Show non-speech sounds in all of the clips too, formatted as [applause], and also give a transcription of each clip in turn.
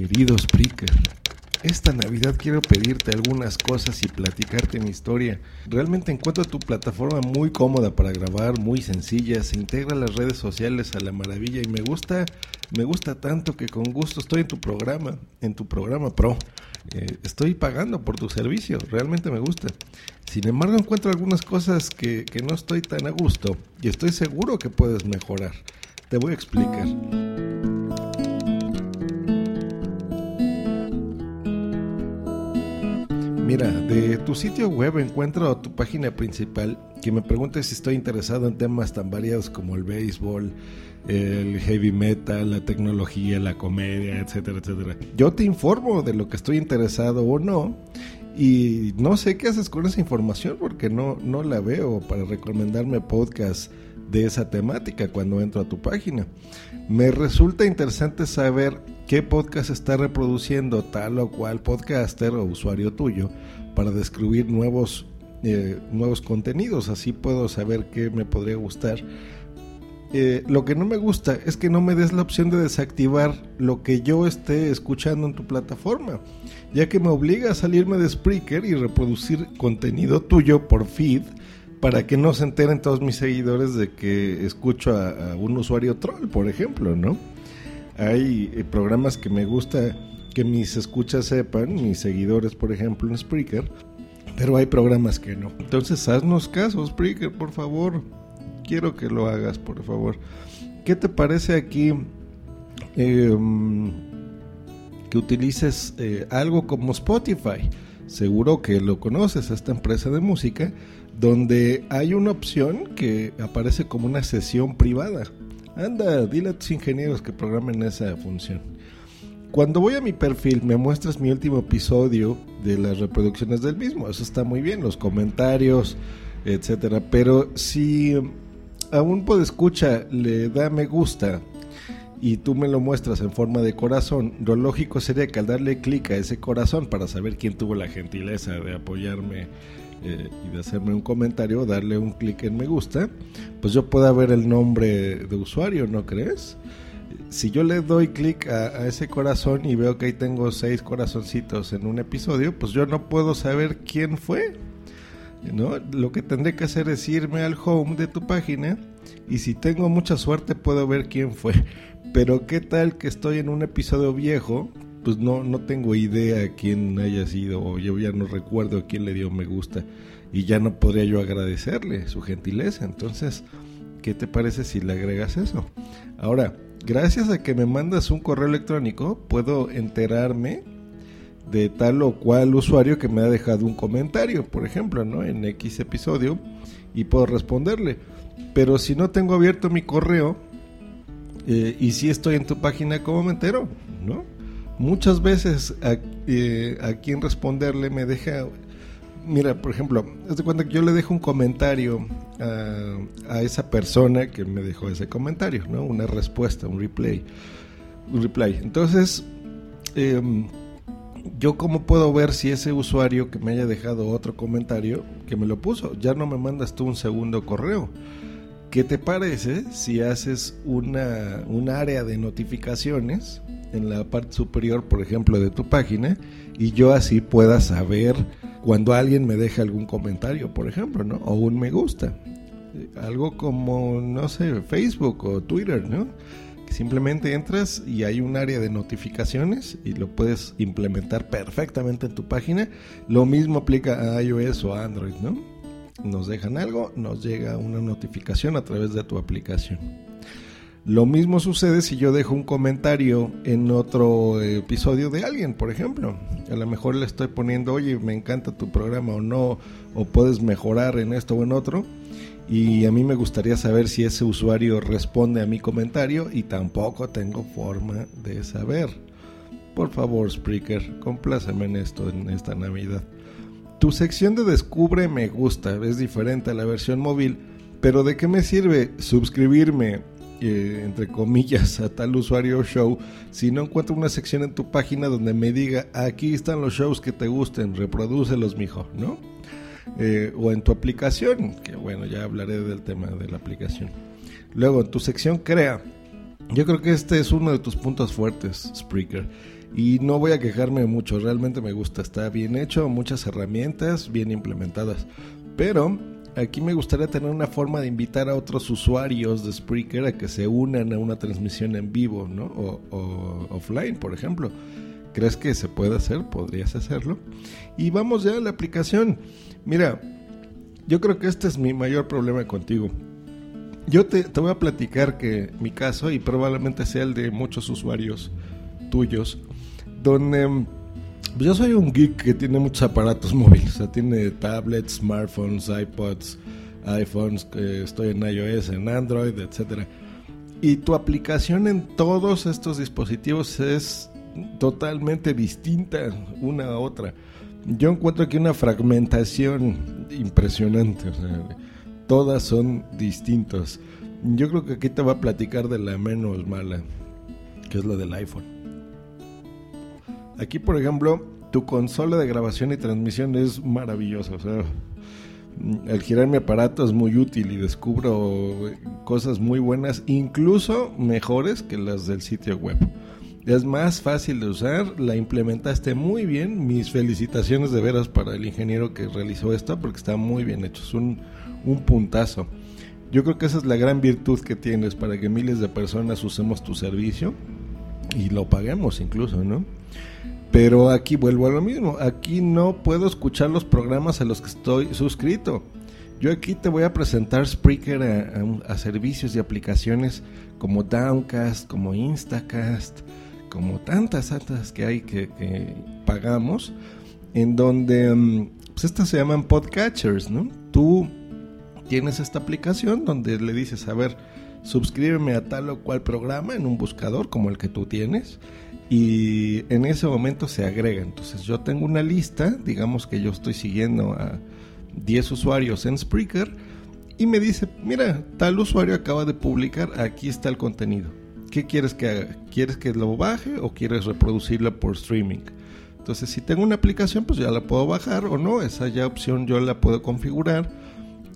Querido Spreaker, esta Navidad quiero pedirte algunas cosas y platicarte mi historia. Realmente encuentro tu plataforma muy cómoda para grabar, muy sencilla, se integra las redes sociales a la maravilla y me gusta, me gusta tanto que con gusto estoy en tu programa, en tu programa Pro. Eh, estoy pagando por tu servicio, realmente me gusta. Sin embargo, encuentro algunas cosas que, que no estoy tan a gusto y estoy seguro que puedes mejorar. Te voy a explicar. Mira, de tu sitio web encuentro tu página principal que me pregunta si estoy interesado en temas tan variados como el béisbol, el heavy metal, la tecnología, la comedia, etcétera, etcétera. Yo te informo de lo que estoy interesado o no y no sé qué haces con esa información porque no, no la veo para recomendarme podcasts de esa temática cuando entro a tu página. Me resulta interesante saber qué podcast está reproduciendo tal o cual podcaster o usuario tuyo para descubrir nuevos, eh, nuevos contenidos. Así puedo saber qué me podría gustar. Eh, lo que no me gusta es que no me des la opción de desactivar lo que yo esté escuchando en tu plataforma, ya que me obliga a salirme de Spreaker y reproducir contenido tuyo por feed para que no se enteren todos mis seguidores de que escucho a, un usuario troll, por ejemplo, ¿no? Hay eh, programas que me gusta que mis escuchas sepan, mis seguidores, por ejemplo, en Spreaker, pero hay programas que no. Entonces, haznos caso, Spreaker, por favor. Quiero que lo hagas, por favor. ¿Qué te parece aquí em, que utilices eh, algo como Spotify? Seguro que lo conoces, esta empresa de música donde hay una opción que aparece como una sesión privada. Anda, dile a tus ingenieros que programen esa función. Cuando voy a mi perfil me muestras mi último episodio de las reproducciones del mismo. Eso está muy bien, los comentarios, etcétera. Pero si a un escucha le da me gusta y tú me lo muestras en forma de corazón, lo lógico sería que al darle clic a ese corazón para saber quién tuvo la gentileza de apoyarme eh, y de hacerme un comentario, darle un clic en me gusta, pues yo pueda ver el nombre de usuario, ¿no crees? Si yo le doy clic a, ese corazón y veo que ahí tengo seis corazoncitos en un episodio, pues yo no puedo saber quién fue. ¿no? Lo que tendré que hacer es irme al home de tu página y si tengo mucha suerte puedo ver quién fue. Pero qué tal que estoy en un episodio viejo pues no, no tengo idea quién haya sido, o yo ya no recuerdo quién le dio me gusta, y ya no podría yo agradecerle su gentileza. Entonces, ¿qué te parece si le agregas eso? Ahora, gracias a que me mandas un correo electrónico, puedo enterarme de tal o cual usuario que me ha dejado un comentario, por ejemplo, ¿no? En X episodio, y puedo responderle. Pero si no tengo abierto mi correo, eh, y si estoy en tu página, ¿cómo me entero? ¿No? Muchas veces a, eh, a quien responderle me deja mira, por ejemplo, de cuenta que yo le dejo un comentario a, esa persona que me dejó ese comentario, ¿no? Una respuesta, un replay. Un reply. Entonces, em, yo cómo puedo ver si ese usuario que me haya dejado otro comentario, que me lo puso, ya no me mandas tú un segundo correo. ¿Qué te parece si haces una, un área de notificaciones en la parte superior, por ejemplo, de tu página y yo así pueda saber cuando alguien me deja algún comentario, por ejemplo, ¿no? O un me gusta. Algo como, no sé, Facebook o Twitter, ¿no? simplemente entras y hay un área de notificaciones y lo puedes implementar perfectamente en tu página. Lo mismo aplica a iOS o Android, ¿no? Nos dejan algo, nos llega una notificación a través de tu aplicación. Lo mismo sucede si yo dejo un comentario en otro episodio de alguien, por ejemplo. A lo mejor le estoy poniendo, oye, me encanta tu programa o no, o puedes mejorar en esto o en otro. y a mí me gustaría saber si ese usuario responde a mi comentario y tampoco tengo forma de saber. Por favor, Spreaker, compláceme en esto en esta Navidad. Tu sección de Descubre me gusta, es diferente a la versión móvil, pero ¿de qué me sirve suscribirme, eh, entre comillas, a tal usuario show si no encuentro una sección en tu página donde me diga aquí están los shows que te gusten, reprodúcelos, mijo, ¿no? Eh, o en tu aplicación, que bueno, ya hablaré del tema de la aplicación. Luego, en tu sección Crea, yo creo que este es uno de tus puntos fuertes, Spreaker. Y no voy a quejarme mucho, realmente me gusta, está bien hecho, muchas herramientas bien implementadas. Pero aquí me gustaría tener una forma de invitar a otros usuarios de Spreaker a que se unan a una transmisión en vivo, ¿no? o offline, por ejemplo. ¿Crees que se puede hacer? Podrías hacerlo. Y vamos ya a la aplicación. Mira, yo creo que este es mi mayor problema contigo. Yo te, voy a platicar que mi caso, y probablemente sea el de muchos usuarios tuyos, donde pues yo soy un geek que tiene muchos aparatos [laughs] móviles, o sea, tiene tablets, smartphones, iPods, iPhones, estoy en iOS, en Android, etc. Y tu aplicación en todos estos dispositivos es totalmente distinta una a otra. Yo encuentro aquí una fragmentación impresionante. todas son distintas. Yo creo que aquí te va a platicar de la menos mala, que es la del iPhone. Aquí, por ejemplo, tu consola de grabación y transmisión es maravillosa. O sea, al girar mi aparato es muy útil y descubro cosas muy buenas, incluso mejores que las del sitio web. Es más fácil de usar, la implementaste muy bien. Mis felicitaciones de veras para el ingeniero que realizó esto porque está muy bien hecho, es un puntazo. Yo creo que esa es la gran virtud que tienes para que miles de personas usemos tu servicio y lo paguemos incluso, ¿no? Pero aquí vuelvo a lo mismo, aquí no puedo escuchar los programas a los que estoy suscrito. Yo aquí te voy a presentar Spreaker a, a servicios y aplicaciones como Downcast, como Instacast, como tantas, tantas que hay que, pagamos, en donde mm, pues estas se llaman podcatchers, ¿no? Tú tienes esta aplicación donde le dices, a ver, suscríbeme a tal o cual programa en un buscador como el que tú tienes y en ese momento se agrega. Entonces yo tengo una lista, digamos que yo estoy siguiendo a 10 usuarios en Spreaker y me dice, mira, tal usuario acaba de publicar, aquí está el contenido. ¿Qué quieres que haga? ¿Quieres que lo baje o quieres reproducirla por streaming? Entonces, si tengo una aplicación, pues ya la puedo bajar o no. Esa ya opción yo la puedo configurar.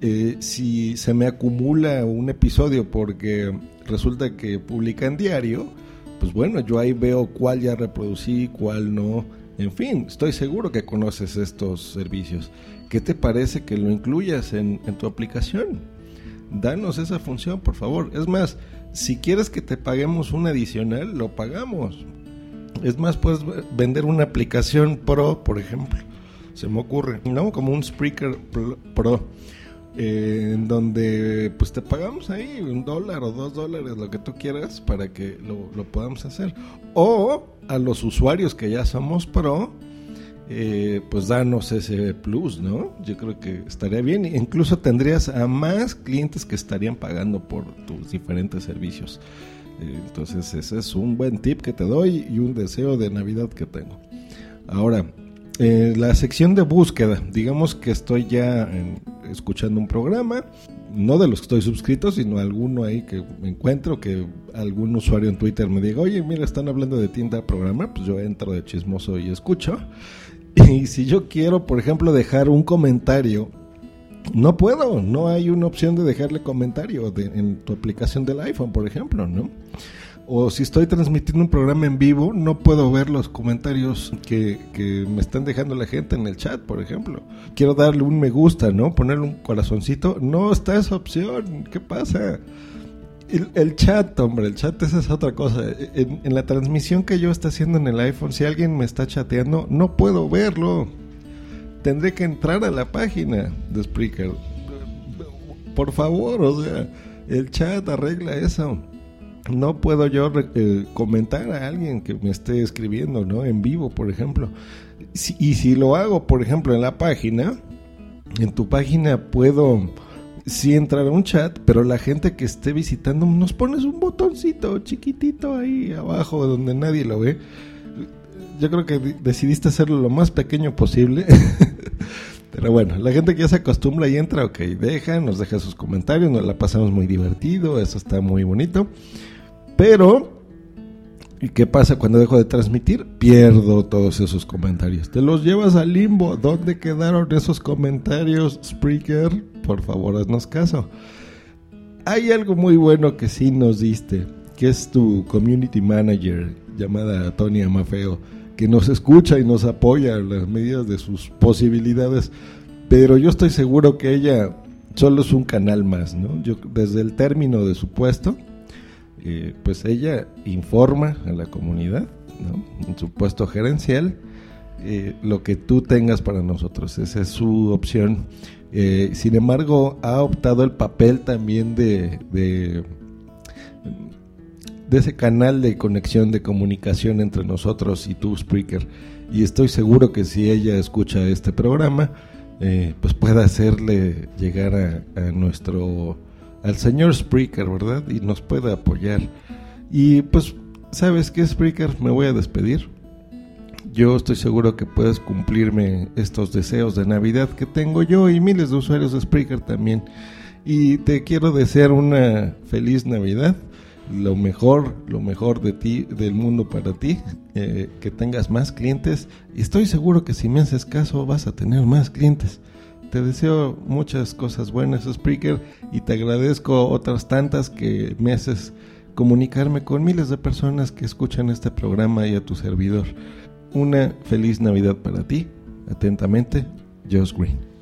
Eh, si se me acumula un episodio porque resulta que publica en diario, pues bueno, yo ahí veo cuál ya reproducí, cuál no. En fin, estoy seguro que conoces estos servicios. ¿Qué te parece que lo incluyas en, en tu aplicación? Danos esa función, por favor. Es más, si quieres que te paguemos un adicional, lo pagamos. Es más, puedes vender una aplicación Pro, por ejemplo. Se me ocurre, ¿no? Como un Spreaker Pro. Eh, en donde pues te pagamos ahí un dólar o dos dólares, lo que tú quieras, para que lo, lo podamos hacer. O a los usuarios que ya somos pro, eh, pues danos ese plus, ¿no? Yo creo que estaría bien. Incluso tendrías a más clientes que estarían pagando por tus diferentes servicios. Eh, entonces ese es un buen tip que te doy y un deseo de Navidad que tengo. Ahora, la sección de búsqueda, digamos que estoy ya escuchando un programa, no de los que estoy suscrito, sino alguno ahí que encuentro, que algún usuario en Twitter me diga, oye, mira, están hablando de tienda programa, pues yo entro de chismoso y escucho. [laughs] Y si yo quiero, por ejemplo, dejar un comentario, no puedo, no hay una opción de dejarle comentario en tu aplicación del iPhone, por ejemplo, ¿no? O si estoy transmitiendo un programa en vivo, no puedo ver los comentarios que, que, me están dejando la gente en el chat, por ejemplo. Quiero darle un me gusta, ¿no? Ponerle un corazoncito. No está esa opción. ¿Qué pasa? El, chat, hombre, el chat esa es otra cosa. En, la transmisión que yo estoy haciendo en el iPhone, si alguien me está chateando, no puedo verlo. Tendré que entrar a la página de Spreaker. Por favor, o sea, el chat arregla eso. No puedo yo eh, comentar a alguien que me esté escribiendo, ¿no? En vivo, por ejemplo. y si lo hago, por ejemplo, en la página, en tu página puedo sí entrar a un chat, pero la gente que esté visitando nos pones un botoncito chiquitito ahí abajo donde nadie lo ve. Yo creo que decidiste hacerlo lo más pequeño posible. [laughs] Pero bueno, la gente que ya se acostumbra y entra, ok, deja, nos deja sus comentarios, nos la pasamos muy divertido, eso está muy bonito. Pero, ¿y qué pasa cuando dejo de transmitir? Pierdo todos esos comentarios. Te los llevas al limbo. ¿Dónde quedaron esos comentarios, Spreaker? Por favor, haznos caso. Hay algo muy bueno que sí nos diste, que es tu community manager llamada Tony Mafeo que nos escucha y nos apoya en las medidas de sus posibilidades, pero yo estoy seguro que ella solo es un canal más, ¿no? Desde el término de su puesto, eh, pues ella informa a la comunidad. En su puesto gerencial, eh, lo que tú tengas para nosotros, esa es su opción. Eh, sin embargo, ha optado el papel también de de ese canal de conexión, de comunicación entre nosotros y tú, Spreaker. Y estoy seguro que si ella escucha este programa, pues pueda hacerle llegar a, nuestro, al señor Spreaker, ¿verdad? Y nos pueda apoyar. Y pues, ¿sabes qué, Spreaker? Me voy a despedir. Yo estoy seguro que puedes cumplirme estos deseos de Navidad que tengo yo y miles de usuarios de Spreaker también. Y te quiero desear una feliz Navidad lo mejor, lo mejor de ti, del mundo para ti, eh, que tengas más clientes y estoy seguro que si me haces caso vas a tener más clientes. Te deseo muchas cosas buenas, Spreaker, y te agradezco otras tantas que me haces comunicarme con miles de personas que escuchan este programa y a tu servidor. Una feliz Navidad para ti. Atentamente, Josh Green.